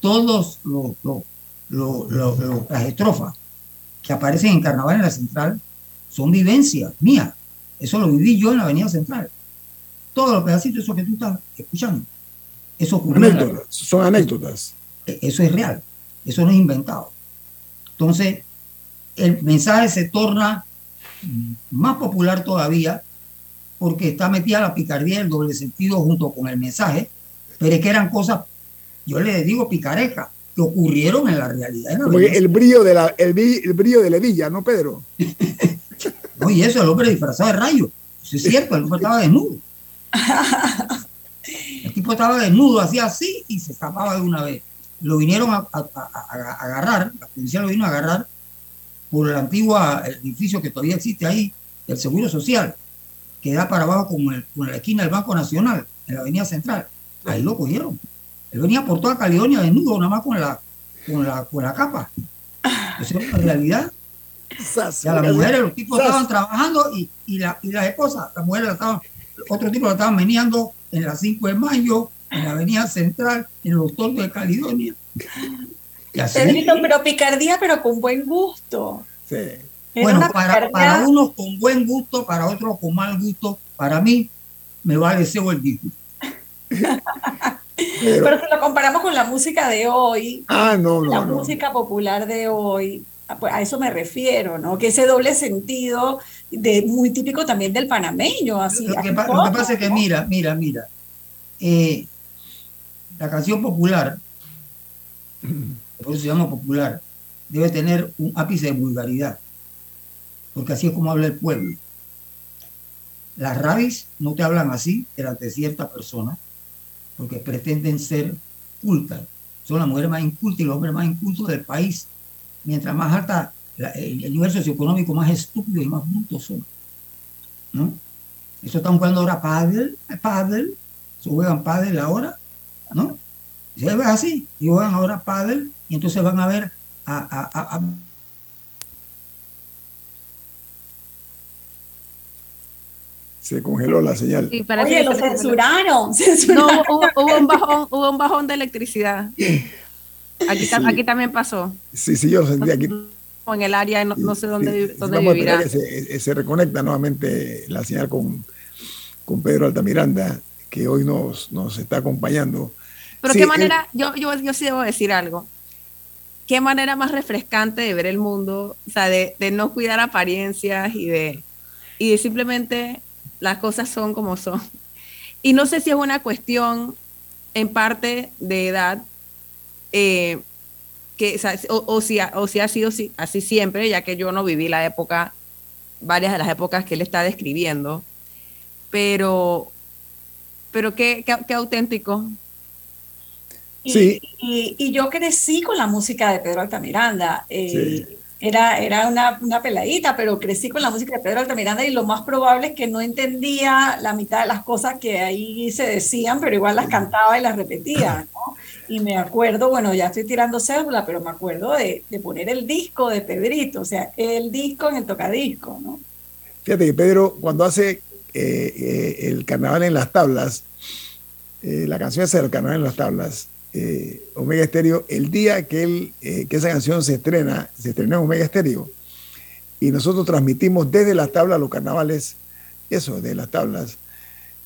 todos los, las estrofas que aparecen en Carnaval en la Central son vivencias mías. Eso lo viví yo en la Avenida Central. Todos los pedacitos, eso que tú estás escuchando. Eso anécdotas, son anécdotas. Eso es real, eso no es inventado. Entonces, el mensaje se torna más popular todavía porque está metida la picardía el doble sentido junto con el mensaje, pero es que eran cosas, yo le digo picarejas, que ocurrieron en la realidad. el brillo de la, el, brillo de Levilla, ¿no, Pedro? Oye, eso, el hombre disfrazado de rayo. Eso es cierto, el hombre estaba desnudo. El tipo estaba desnudo, hacía así y se escapaba de una vez. Lo vinieron a, agarrar, la policía lo vino a agarrar por el antiguo edificio que todavía existe ahí, el Seguro Social, que da para abajo como, el, la esquina del Banco Nacional, en la Avenida Central. Ahí lo cogieron. Él venía por toda Caledonia desnudo, nada más con la, con la, con la capa. Esa es la realidad. Ya las mujeres, los tipos estaban trabajando y, y, la, y las esposas, las mujeres estaban, otro tipo la estaban meneando en la 5 de mayo, en la avenida central, en los tortos de Caledonia. pero picardía, pero con buen gusto. Sí. Bueno, para, para, unos con buen gusto, para otros con mal gusto, para mí me vale ese el disco. pero, si lo comparamos con la música de hoy, ah, no, no, la música popular de hoy, pues a eso me refiero, ¿no? Que ese doble sentido de, muy típico también del panameño. Así, lo, que, pasa es que, mira, mira, mira, eh, la canción popular, por eso se llama popular, debe tener un ápice de vulgaridad, porque así es como habla el pueblo. Las rabis no te hablan así delante ciertas personas, porque pretenden ser cultas. Son las mujeres más incultas y los hombres más incultos del país. Mientras más alta el, nivel socioeconómico, más estúpido y más brutos son. ¿no? Eso están jugando ahora pádel, pádel, se juegan pádel ahora, ¿no? Se ve así, y juegan ahora pádel, y entonces van a ver a se congeló la señal. Oye, lo censuraron. No, hubo, un bajón, hubo un bajón de electricidad. Aquí, aquí también pasó. Sí, sí, yo sentí aquí. En el área, no, sé dónde, dónde Vamos vivirá. A que se, reconecta nuevamente la señal con, con Pedro Altamiranda, que hoy nos, nos está acompañando. Pero qué manera, yo, yo, yo sí debo decir algo qué manera más refrescante de ver el mundo, o sea, de, de no cuidar apariencias y de, y de simplemente las cosas son como son. Y no sé si es una cuestión en parte de edad, eh, que, o, si, o si ha sido así siempre, ya que yo no viví la época, varias de las épocas que él está describiendo, pero, pero qué, qué, auténtico. Y, sí. Y, yo crecí con la música de Pedro Altamiranda. Eh, era, era una, una, peladita, pero crecí con la música de Pedro Altamiranda y lo más probable es que no entendía la mitad de las cosas que ahí se decían, pero igual las cantaba y las repetía, ¿no? Y me acuerdo, bueno, ya estoy tirando cédula, pero me acuerdo de, de poner el disco de Pedrito, o sea, el disco en el tocadisco, ¿no? Fíjate que Pedro, cuando hace eh, eh, el carnaval en las tablas, eh, la canción es el carnaval en las tablas, eh, Omega Estéreo el día que, eh, que esa canción se estrena, se estrenó en Omega Estéreo. Y nosotros transmitimos desde las tablas los carnavales, eso, de las tablas.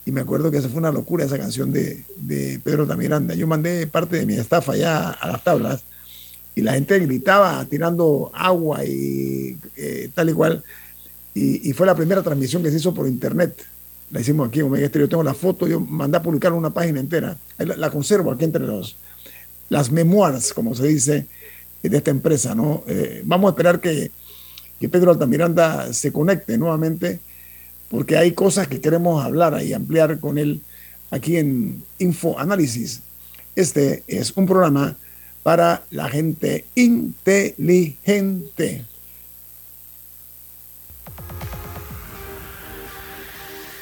Y me acuerdo que esa fue una locura esa canción de, de Pedro Tamiranda. Yo mandé parte de mi estafa allá a las tablas y la gente gritaba tirando agua y eh, tal y cual. Y, fue la primera transmisión que se hizo por internet la hicimos aquí en Omega Estéreo. Tengo la foto, yo mandé a publicar una página entera. La, conservo aquí entre los, las memoirs, como se dice, de esta empresa. ¿no? Eh, vamos a esperar que, que Pedro Altamiranda se conecte nuevamente, porque hay cosas que queremos hablar y ampliar con él aquí en Info Análisis. Este es un programa para la gente inteligente.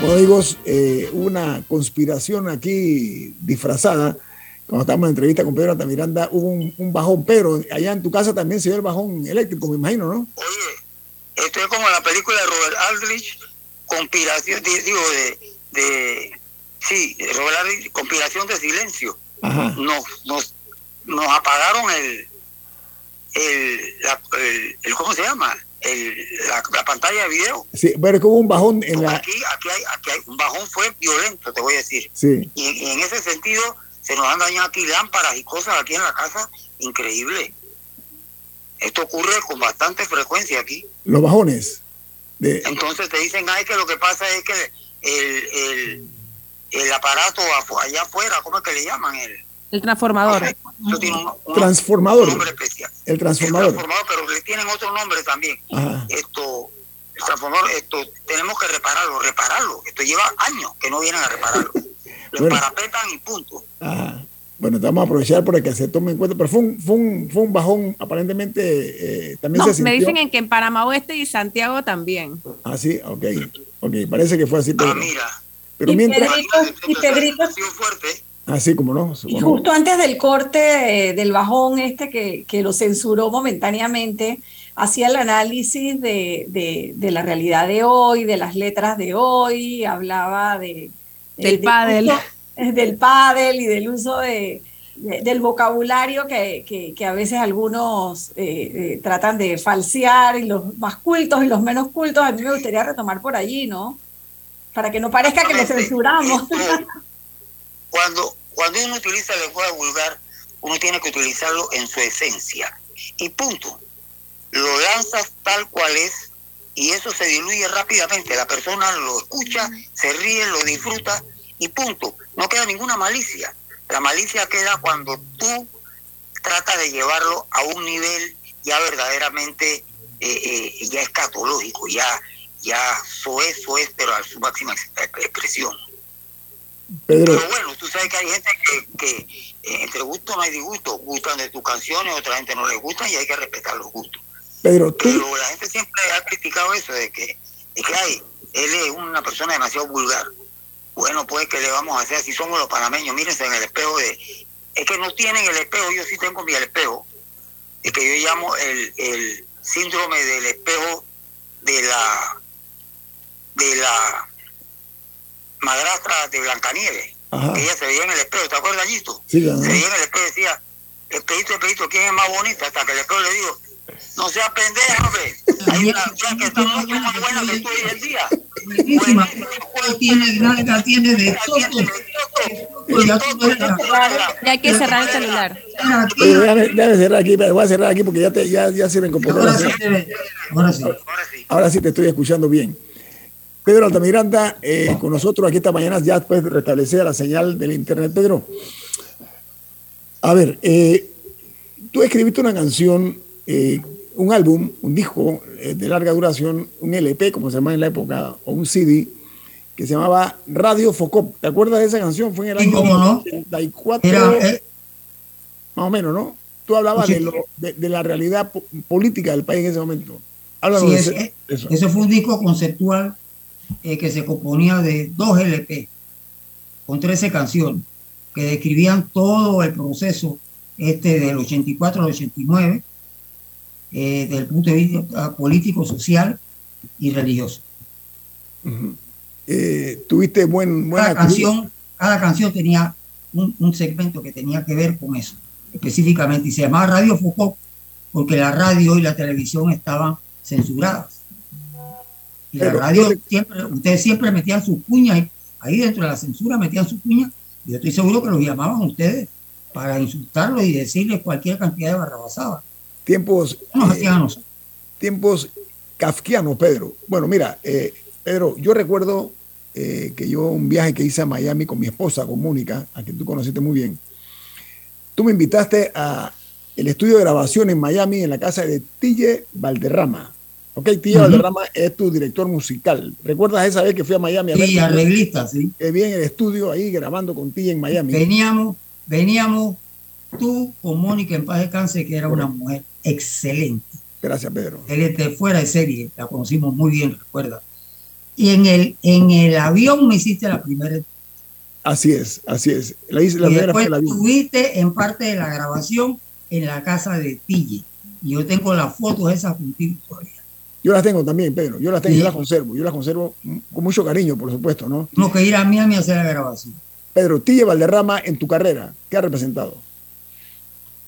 Bueno, amigos, eh, una conspiración aquí disfrazada. Cuando estábamos en entrevista con Pedro Altamiranda, hubo un, un bajón, pero allá en tu casa también se ve el bajón eléctrico, me imagino, ¿no? Esto es como la película de Robert Aldrich, conspiración, digo, de, de sí, Robert Aldrich, conspiración de silencio. Nos, nos, nos apagaron el, el, la- el, el- ¿cómo se llama? El, la, la pantalla de video. Sí, pero hubo un bajón en la... Aquí, aquí, hay, aquí hay un bajón fue violento, te voy a decir. Sí. Y, y en ese sentido se nos han dañado aquí lámparas y cosas aquí en la casa, increíble. Esto ocurre con bastante frecuencia aquí. Los bajones. De, Entonces te dicen, ay, que lo que pasa es que el, el, el aparato allá afuera, ¿cómo es que le llaman? El, El transformador. eso tiene un, un transformador. nombre especial. El El transformador. transformador, pero le tienen otro nombre también. Ajá. Esto, el transformador, esto, tenemos que repararlo, repararlo. Esto lleva años que no vienen a repararlo. Lo Bueno. parapetan y punto. Ajá. Bueno, vamos a aprovechar para que se tome en cuenta, pero fue un, fue un, fue un bajón, aparentemente eh, también No, se me sintió. dicen en que en Panamá Oeste y Santiago también. Ah, sí, ok, ok, parece que fue así, pero, pero y mientras, Pedrito, y Pedrito, así como no, y justo antes del corte eh, del bajón este que, que lo censuró momentáneamente, hacía el análisis de, de- de la realidad de hoy, de las letras de hoy, hablaba de, Del de pádel. uso- del pádel y del uso de, de- del vocabulario que, que- que a veces algunos eh, eh, tratan de falsear y los más cultos y los menos cultos, a mí me gustaría retomar por allí, ¿no? Para que no parezca que lo censuramos. Cuando, cuando uno utiliza el lenguaje vulgar, uno tiene que utilizarlo en su esencia. Y punto. Lo lanzas tal cual es y eso se diluye rápidamente. La persona lo escucha, se ríe, lo disfruta y punto. No queda ninguna malicia. La malicia queda cuando tú tratas de llevarlo a un nivel ya verdaderamente eh, eh, ya escatológico, ya, ya soez, soez, pero a su máxima ex- expresión. Pedro, Pero bueno, tú sabes que hay gente que, que eh, entre gusto no hay disgusto, gustan de tus canciones, otra gente no les gustan y hay que respetar los gustos. Pedro, tú, Pero la gente siempre ha criticado eso de que, de que ay, él es una persona demasiado vulgar. Bueno, pues que le vamos a hacer así somos los panameños, mírense en el espejo de es que no tienen el espejo, yo sí tengo mi espejo, es que yo llamo el, el síndrome del espejo de la de la madrastra de Blancanieves, Ajá. que ella se veía en el espejo, ¿te acuerdas, Gito? Sí, claro. Se veía en el espejo y decía, espejito, espejito, ¿quién es más bonita? Hasta que el espejo le dijo, no seas pendeja, hombre, hay una muchacha que está mucho más buena que tú hoy en día. Buenísima. Tiene nalga, tiene de todo. Ya hay que cerrar el celular. Déjame, cerrar aquí, voy a cerrar aquí porque ya, te, ya, ya sirven computadora. Ahora sí, ahora sí. Ahora sí te estoy escuchando bien. Pedro Altamiranda, eh, con nosotros aquí esta mañana, ya después de restablecer la señal del internet. Pedro, a ver, eh, tú escribiste una canción, eh, un álbum, un disco de larga duración, un LP, como se llama en la época, o un CD, que se llamaba Radio Focop. ¿Te acuerdas de esa canción? Fue en el año no. 84, Era, eh, más o menos, ¿no? Tú hablabas Sí. de, lo- de, de la realidad po- política del país en ese momento. Háblanos Sí, de ese, eso. ese fue un disco conceptual eh, que se componía de dos LP con 13 canciones que describían todo el proceso este del 84 al 89 eh, desde el punto de vista político, social y religioso. Eh, tuviste buen, buena Cada canción, cada canción tenía un, un segmento que tenía que ver con eso, específicamente, y se llamaba Radio Foucault porque la radio y la televisión estaban censuradas. Y la radio siempre, ustedes siempre metían sus cuñas, ahí- dentro de la censura metían sus cuñas, y yo estoy seguro que los llamaban a ustedes para insultarlos y decirles cualquier cantidad de barrabasada. tiempos, Nos eh, hacían a nosotros. tiempos kafkianos, Pedro. Bueno, mira, eh, Pedro, yo recuerdo eh, que yo un viaje que hice a Miami con mi esposa, con Mónica, a quien tú conociste muy bien, tú me invitaste a el estudio de grabación en Miami, en la casa de Tille Valderrama. Ok, Tille Ujú. Valderrama es tu director musical. ¿Recuerdas esa vez que fui a Miami a Sí, arreglista, sí. Que vi en el estudio ahí grabando con Tille en Miami. Veníamos, veníamos tú con Mónica en paz descanse, que era una mujer excelente. Gracias, Pedro. Él es de fuera de serie, la conocimos muy bien, recuerda. Y en el, en el avión me hiciste la primera. Así es, así es. La, hice, la y primera después estuviste en parte de la grabación en la casa de Tille. Y yo tengo las fotos esas contigo todavía. Yo las tengo también, Pedro. Yo las tengo, Sí. yo las conservo. Yo las conservo con mucho cariño, por supuesto, ¿no? Tengo que ir a Miami a hacer la grabación. Pedro, Tille Valderrama, en tu carrera, ¿qué ha representado?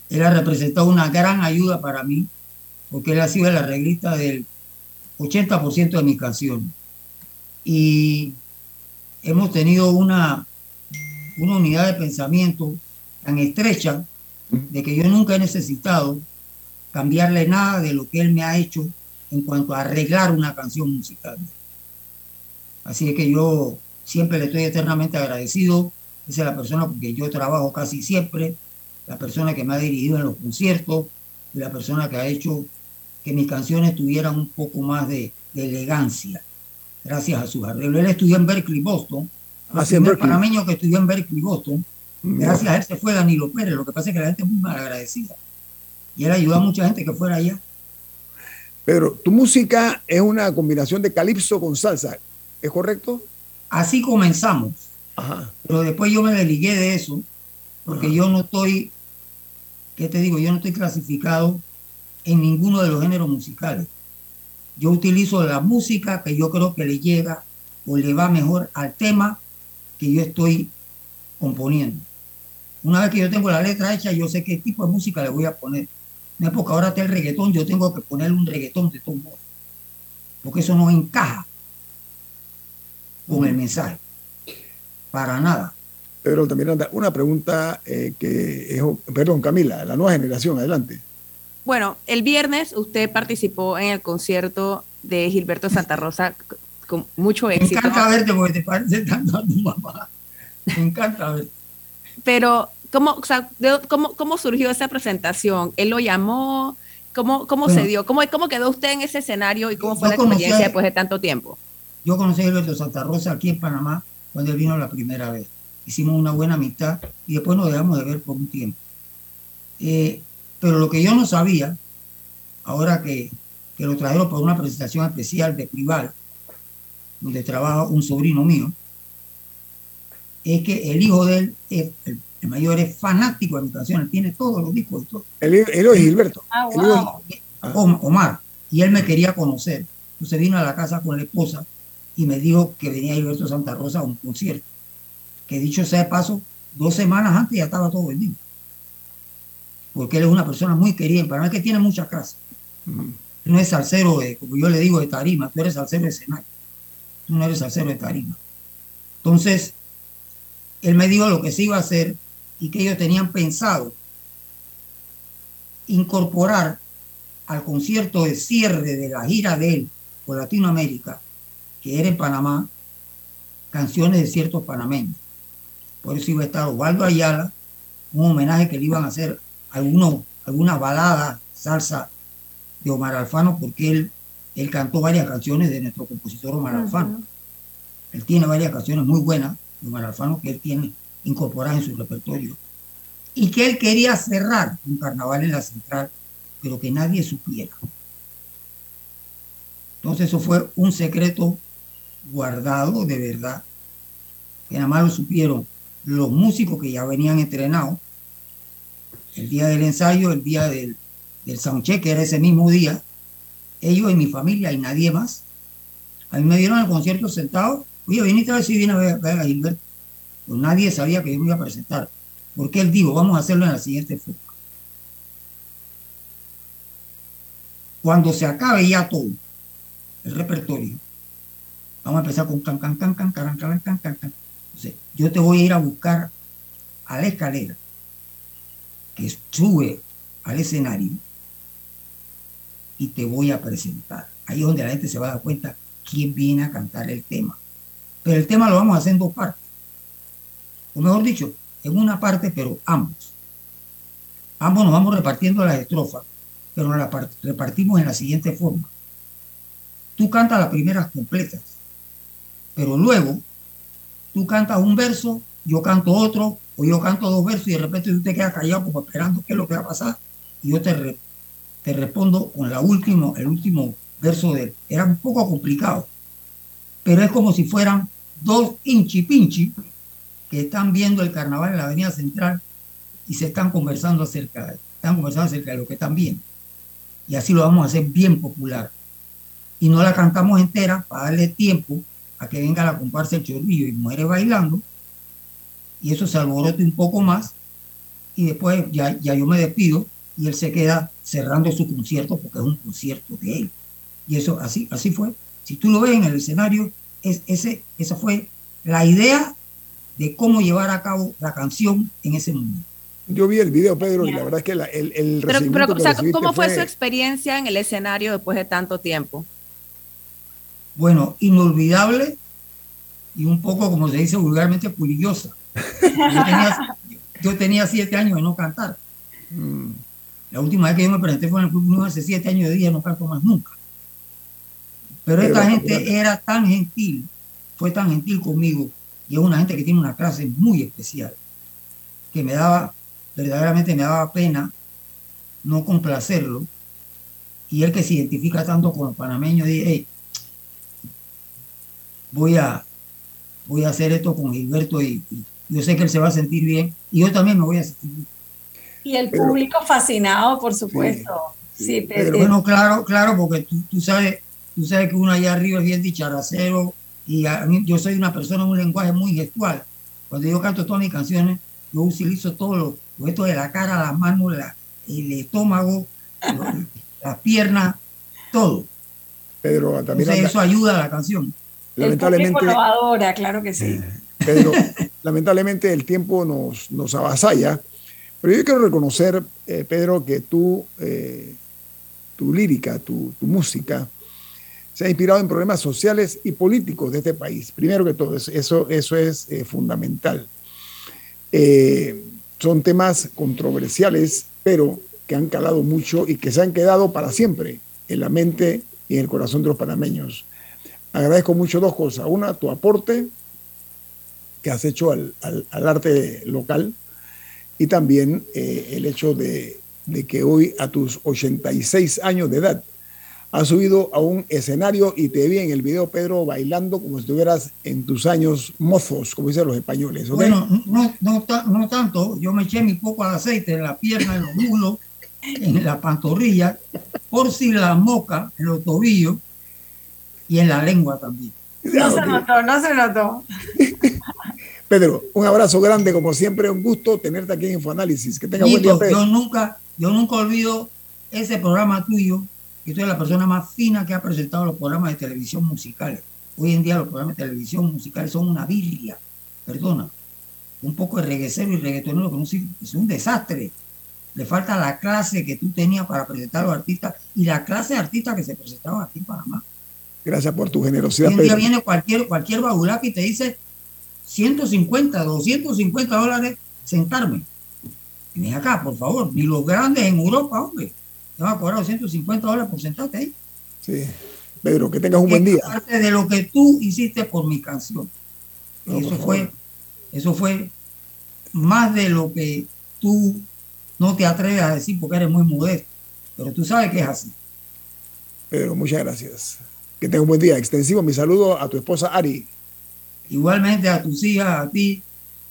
Él ha representado una gran ayuda para mí, porque él ha sido el arreglista del 80% de mis canciones. Y hemos tenido una, una unidad de pensamiento tan estrecha de que yo nunca he necesitado cambiarle nada de lo que él me ha hecho en cuanto a arreglar una canción musical. Así es que yo siempre le estoy eternamente agradecido. Esa es la persona con que yo trabajo casi siempre, la persona que me ha dirigido en los conciertos, y la persona que ha hecho que mis canciones tuvieran un poco más de, de elegancia, gracias a sus arreglos. Él estudió en Berkeley, Boston. Ah, el sí, en primer Berkeley. panameño que estudió en Berkeley, Boston. Gracias a él se fue Danilo Pérez. Lo que pasa es que la gente es muy mal agradecida. Y él ayudó a mucha gente que fuera allá. Pedro, tu música es una combinación de calipso con salsa, ¿es correcto? Así comenzamos. Ajá. Pero después yo me desligué de eso, porque yo no estoy, ¿qué te digo? Yo no estoy clasificado en ninguno de los géneros musicales. Yo utilizo la música que yo creo que le llega o le va mejor al tema que yo estoy componiendo. Una vez que yo tengo la letra hecha, yo sé qué tipo de música le voy a poner. No es porque ahora está el reggaetón, yo tengo que ponerle un reggaetón de todos modos. Porque eso no encaja con el mensaje. Para nada. Pedro Altamiranda, una pregunta eh, que es, perdón, Camila, la nueva generación, adelante. Bueno, el viernes usted participó en el concierto de Gilberto Santa Rosa con mucho Me éxito. encanta verte porque te parece tanto a tu mamá. Me encanta verte. Pero, ¿cómo, o sea, de- cómo, cómo surgió esa presentación? ¿Él lo llamó? ¿Cómo, cómo Bueno. se dio? ¿Cómo, ¿Cómo quedó usted en ese escenario y cómo fue la experiencia a- después de tanto tiempo? Yo conocí a Gilberto Santa Rosa aquí en Panamá cuando él vino la primera vez. Hicimos una buena amistad y después nos dejamos de ver por un tiempo. Eh, pero lo que yo no sabía, ahora que, que lo trajeron por una presentación especial de Prival, donde trabaja un sobrino mío, es que el hijo de él, es- el, el mayor, es fanático de mi canción, él tiene todos los discos todo. El, el hijo de Gilberto. Om- Omar, y él me quería conocer. Entonces vino a la casa con la esposa y me dijo que venía Gilberto Santa Rosa a un concierto. Que dicho sea de paso, dos semanas antes ya estaba todo vendido. Porque él es una persona muy querida en Panamá, que tiene muchas casas. Él no es salsero, de, como yo le digo, de tarima, tú eres salsero de escenario. Tú no eres salsero de tarima. Entonces, él me dijo lo que se iba a hacer y que ellos tenían pensado incorporar al concierto de cierre de la gira de él por Latinoamérica, que era en Panamá, canciones de ciertos panameños. Por eso iba a estar Osvaldo Ayala, un homenaje que le iban a hacer algunos, algunas baladas, salsa de Omar Alfano, porque él, él cantó varias canciones de nuestro compositor Omar Alfano. Él tiene varias canciones muy buenas de Omar Alfano que él tiene incorporadas en su repertorio. Y que él quería cerrar un carnaval en la central, pero que nadie supiera. Entonces eso fue un secreto guardado de verdad, que nada más lo supieron los músicos que ya venían entrenados el día del ensayo, el día del, del soundcheck, que era ese mismo día, ellos y mi familia y nadie más. A mí me dieron el concierto sentado, oye, viniste a ver si viene a ver, ver a Gilberto. Pues nadie sabía que yo me iba a presentar, porque él dijo, vamos a hacerlo en la siguiente forma. Cuando se acabe ya todo, el repertorio, vamos a empezar con can, can, can, can, can, can, can, can, can. Entonces, yo te voy a ir a buscar a la escalera que sube al escenario y te voy a presentar. Ahí es donde la gente se va a dar cuenta quién viene a cantar el tema. Pero el tema lo vamos a hacer en dos partes. O mejor dicho, en una parte, pero ambos. Ambos nos vamos repartiendo las estrofas, pero nos las par- repartimos en la siguiente forma. Tú cantas las primeras completas, pero luego tú cantas un verso, yo canto otro, o yo canto dos versos y de repente tú te quedas callado como esperando qué es lo que va a pasar, y yo te, te respondo con la último, el último verso de él. Era un poco complicado, pero es como si fueran dos inchi pinchi que están viendo el carnaval en la Avenida Central y se están conversando acerca, están conversando acerca de lo que están viendo. Y así lo vamos a hacer bien popular. Y no la cantamos entera para darle tiempo a que venga la comparsa el chorrillo y muere bailando. Y eso se alborote un poco más. Y después ya, ya yo me despido y él se queda cerrando su concierto porque es un concierto de él. Y eso así, así fue. Si tú lo ves en el escenario, es, ese, esa fue la idea de cómo llevar a cabo la canción en ese momento. Yo vi el video, Pedro, y la verdad es que la, el, el Pero, recibimiento pero, que o sea, recibiste ¿cómo fue, fue- su experiencia en el escenario después de tanto tiempo? Bueno, inolvidable y un poco, como se dice vulgarmente, pulillosa. Yo tenía, yo tenía siete años de no cantar. Mm. La última vez que yo me presenté fue en el Club Unión hace siete años de día, no canto más nunca. Pero esta Pero, gente bueno. era tan gentil, fue tan gentil conmigo, y es una gente que tiene una clase muy especial, que me daba, verdaderamente me daba pena no complacerlo. Y él que se identifica tanto con los panameños, dije, "Hey, voy a, voy a hacer esto con Gilberto y, y yo sé que él se va a sentir bien, y yo también me voy a sentir bien. Y el público fascinado, por supuesto. Sí, Pero Pedro. bueno, claro, claro, porque tú, tú sabes, tú sabes que uno allá arriba es bien dicharacero y a mí- yo soy una persona de un lenguaje muy gestual. Cuando yo canto todas mis canciones, yo utilizo todo lo, esto de la cara, las manos, la- el estómago, las piernas, todo. Pedro también Entonces eso ayuda a la canción. El lamentablemente, lo adora, claro que sí. Pedro, lamentablemente el tiempo nos, nos avasalla, pero yo quiero reconocer, eh, Pedro, que tú, eh, tu lírica, tu, tu música, se ha inspirado en problemas sociales y políticos de este país. Primero que todo, eso, eso, es eh, fundamental. Eh, son temas controversiales, pero que han calado mucho y que se han quedado para siempre en la mente y en el corazón de los panameños. Agradezco mucho dos cosas. Una, tu aporte que has hecho al, al- al arte local y también eh, el hecho de, de que hoy a tus 86 años de edad has subido a un escenario y te vi en el video, Pedro, bailando como si estuvieras en tus años mozos, como dicen los españoles. Bueno, no, no, no tanto, yo me eché mi poco de aceite en la pierna, en los muslos, en la pantorrilla, por si la moca, en los tobillos y en la lengua también. No se notó, no se notó. Pedro, un abrazo grande, como siempre, un gusto tenerte aquí en Infoanálisis. Que tenga buen día, Pedro. yo nunca, yo nunca olvido ese programa tuyo, que tú eres la persona más fina que ha presentado los programas de televisión musicales. Hoy en día los programas de televisión musicales son una birria, perdona. Un poco de reguecero y reggaetonero que es un desastre. Le falta la clase que tú tenías para presentar a los artistas y la clase de artistas que se presentaban aquí en Panamá. Gracias por tu generosidad, Hoy en día Pedro. viene cualquier, cualquier babulaca y te dice 150, 250 dólares sentarme. Ven acá, por favor. Ni los grandes en Europa, hombre. Te van a cobrar 250 dólares por sentarte ahí. Sí. Pedro, que tengas un buen día. Parte de lo que tú hiciste por mi canción. No, eso fue, eso fue más de lo que tú no te atreves a decir porque eres muy modesto. Pero tú sabes que es así. Pedro, muchas gracias. Que tengas un buen día. Extensivo mi saludo a tu esposa Ari. Igualmente a tus hijas, a ti,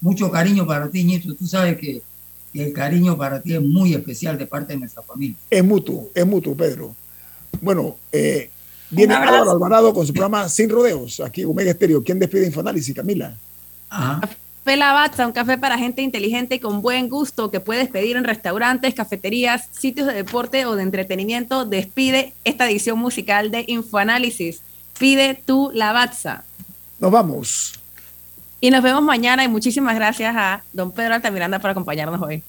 mucho cariño para ti, Nieto. Tú sabes que, que el cariño para ti es muy especial de parte de nuestra familia. Es mutuo, es mutuo, Pedro. Bueno, eh, viene. Álvaro Alvarado con su programa Sin Rodeos, aquí Omega Estéreo. ¿Quién despide Infoanálisis, Camila? Café Lavazza, un café para gente inteligente y con buen gusto que puedes pedir en restaurantes, cafeterías, sitios de deporte o de entretenimiento. Despide esta edición musical de Infoanálisis. Pide tu Lavazza. Nos vamos. Y nos vemos mañana y muchísimas gracias a don Pedro Altamiranda por acompañarnos hoy.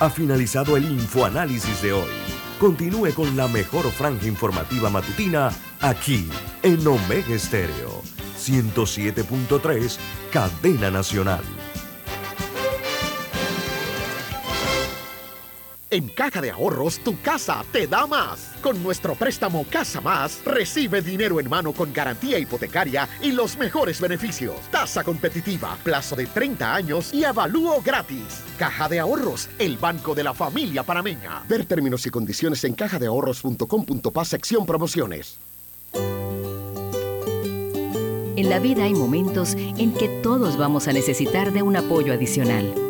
Ha finalizado el infoanálisis de hoy. Continúe con la mejor franja informativa matutina aquí en Omega Estéreo 107.3, Cadena Nacional. En Caja de Ahorros, tu casa te da más. Con nuestro préstamo Casa Más, recibe dinero en mano con garantía hipotecaria y los mejores beneficios. Tasa competitiva, plazo de 30 años y avalúo gratis. Caja de Ahorros, el banco de la familia panameña. Ver términos y condiciones en cajadeahorros.com.pa sección promociones. En la vida hay momentos en que todos vamos a necesitar de un apoyo adicional.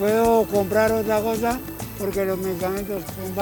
puedo comprar otra cosa porque los medicamentos son bajos.